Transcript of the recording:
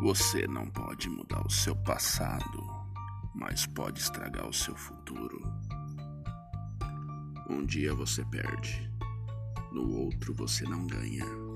Você não pode mudar o seu passado, mas pode estragar o seu futuro. Um dia você perde, no outro você não ganha.